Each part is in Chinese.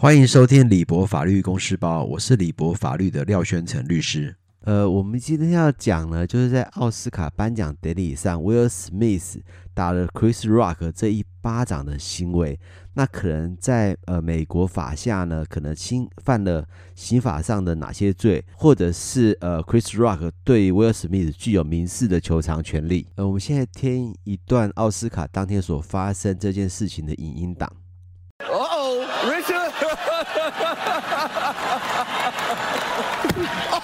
欢迎收听李博法律公事包，我是李博法律的廖宣成律师。呃，我们今天要讲呢，就是在奥斯卡颁奖典礼上，，Will Smith 打了 Chris Rock 这一巴掌的行为，那可能在呃美国法下呢，可能侵犯了刑法上的哪些罪，或者是呃 Chris Rock 对威尔史密斯具有民事的求偿权利。呃，我们现在听一段奥斯卡当天所发生这件事情的影音档。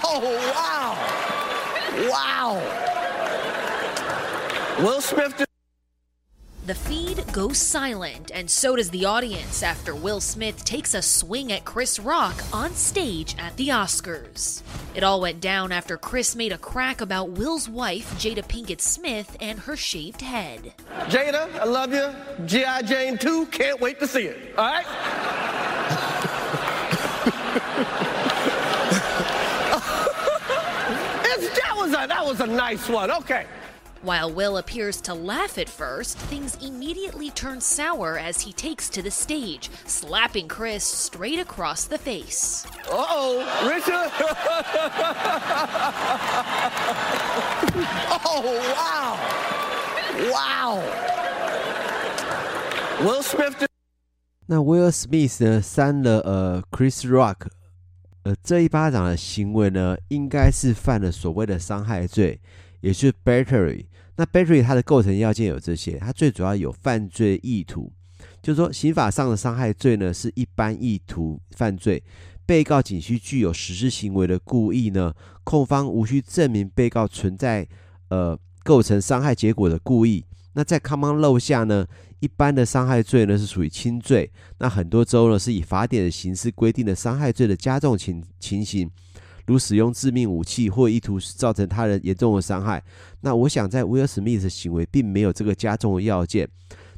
Oh, wow. Wow. Will Smith. The feed goes silent, and so does the audience after Will Smith takes a swing at Chris Rock on stage at the Oscars. It all went down after Chris made a crack about Will's wife, Jada Pinkett Smith, and her shaved head. Jada, I love you. G.I. Jane 2, can't wait to see it. All right? that was a nice one. Okay. While Will appears to laugh at first, things immediately turn sour as he takes to the stage, slapping Chris straight across the face. Uh oh, Richard! oh, wow! Wow! Will Smith. 那 Will Smith 呢，扇了呃 Chris Rock 呃，这一巴掌的行为呢，应该是犯了所谓的伤害罪，也就是 battery。那 battery 它的构成要件有这些，它最主要有犯罪意图，就是说刑法上的伤害罪呢是一般意图犯罪，被告仅需具有实施行为的故意呢，控方无需证明被告存在呃构成伤害结果的故意。那在 common law 下呢，一般的伤害罪呢是属于轻罪。那很多州呢是以法典的形式规定的伤害罪的加重情情形，如使用致命武器或意图造成他人严重的伤害。那我想在威尔史密斯行为并没有这个加重的要件。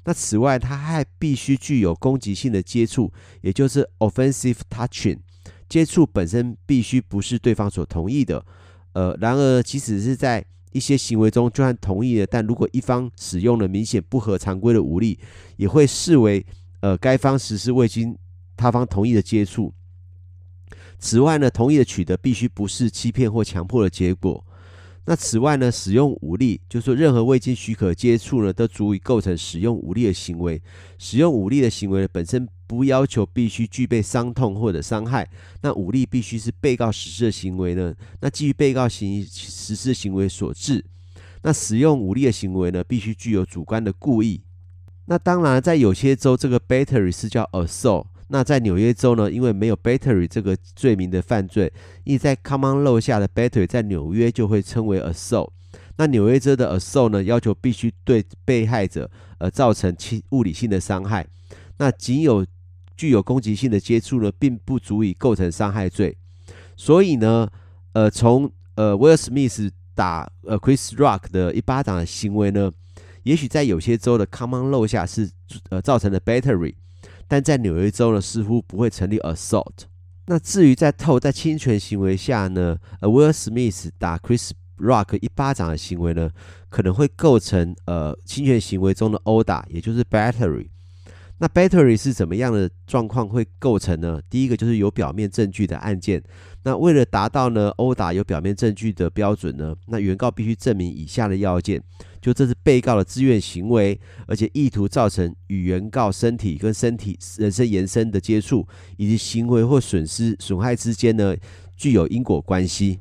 那此外，他还必须具有攻击性的接触，也就是 offensive touching，接触本身必须不是对方所同意的。呃，然而即使是在一些行为中，就算同意了，但如果一方使用了明显不合常规的武力，也会视为呃该方实施未经他方同意的接触。此外呢，同意的取得必须不是欺骗或强迫的结果。那此外呢，使用武力，就是说任何未经许可接触呢，都足以构成使用武力的行为。使用武力的行为本身不要求必须具备伤痛或者伤害。那武力必须是被告实施的行为呢，那基于被告行实施行为所致。那使用武力的行为呢，必须具有主观的故意。那当然，在有些州，这个 battery 是叫 assault。那在纽约州呢，因为没有 battery 这个罪名的犯罪，因在 common law 下的 battery 在纽约就会称为 assault。那纽约州的 assault 呢，要求必须对被害者而造成其物理性的伤害。那仅有具有攻击性的接触呢，并不足以构成伤害罪。所以呢，呃，从呃威尔史密斯打呃 Chris Rock 的一巴掌的行为呢，也许在有些州的 common law 下是呃造成的 battery。但在纽约州呢，似乎不会成立 assault。那至于在透在侵权行为下呢，呃，威尔史密斯打 Chris Rock 一巴掌的行为呢，可能会构成呃侵权行为中的殴打，也就是 battery。那 battery 是怎么样的状况会构成呢？第一个就是有表面证据的案件。那为了达到呢殴打有表面证据的标准呢，那原告必须证明以下的要件。就这是被告的自愿行为，而且意图造成与原告身体跟身体人身延伸的接触，以及行为或损失损害之间呢具有因果关系。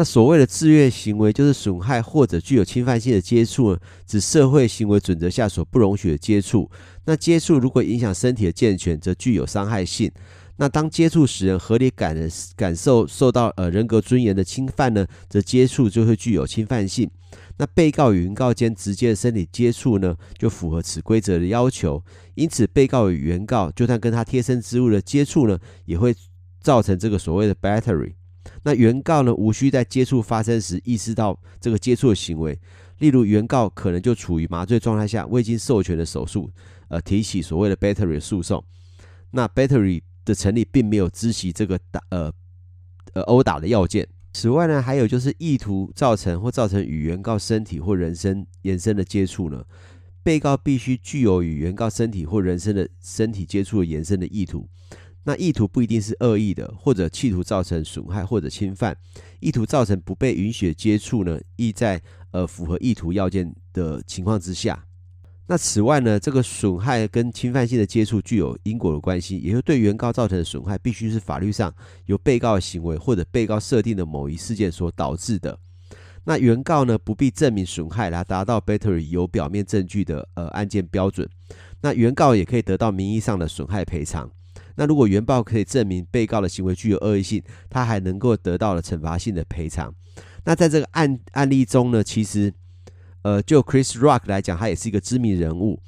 那所谓的自愿行为，就是损害或者具有侵犯性的接触，指社会行为准则下所不容许的接触。那接触如果影响身体的健全，则具有伤害性。那当接触使人合理感感受受到呃人格尊严的侵犯呢，则接触就会具有侵犯性。那被告与原告间直接的身体接触呢，就符合此规则的要求。因此，被告与原告就算跟他贴身之物的接触呢，也会造成这个所谓的 battery。那原告呢，无需在接触发生时意识到这个接触的行为。例如，原告可能就处于麻醉状态下，未经授权的手术，呃，提起所谓的 battery 诉讼。那 battery 的成立并没有知悉这个打呃呃殴打的要件。此外呢，还有就是意图造成或造成与原告身体或人身延伸的接触呢，被告必须具有与原告身体或人身的身体接触的延伸的意图。那意图不一定是恶意的，或者企图造成损害或者侵犯。意图造成不被允许的接触呢，亦在呃符合意图要件的情况之下。那此外呢，这个损害跟侵犯性的接触具有因果的关系，也就对原告造成的损害必须是法律上由被告的行为或者被告设定的某一事件所导致的。那原告呢，不必证明损害来达到 Battery 有表面证据的呃案件标准。那原告也可以得到名义上的损害赔偿。那如果原告可以证明被告的行为具有恶意性，他还能够得到了惩罚性的赔偿。那在这个案案例中呢，其实呃就 Chris Rock 来讲，他也是一个知名人物。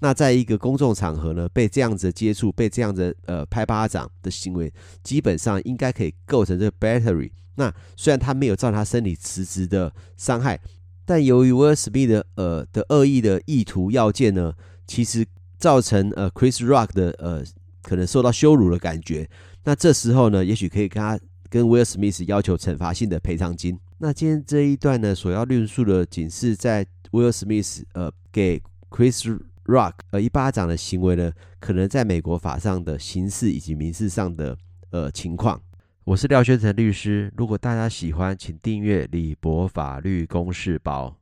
那在一个公众场合呢，被这样子接触，被这样子呃拍巴掌的行为，基本上应该可以构成这个 Battery。那虽然他没有造成他身体实质的伤害，但由于威尔史密斯的呃的恶意的意图要件呢，其实造成呃 Chris Rock 的呃可能受到羞辱的感觉。那这时候呢，也许可以跟他跟威尔史密斯要求惩罚性的赔偿金。那今天这一段呢，所要论述的仅是在威尔史密斯呃给 Chris Rock 呃一巴掌的行为呢，可能在美国法上的刑事以及民事上的呃情况。我是廖宣成律师，如果大家喜欢，请订阅李博法律公事包。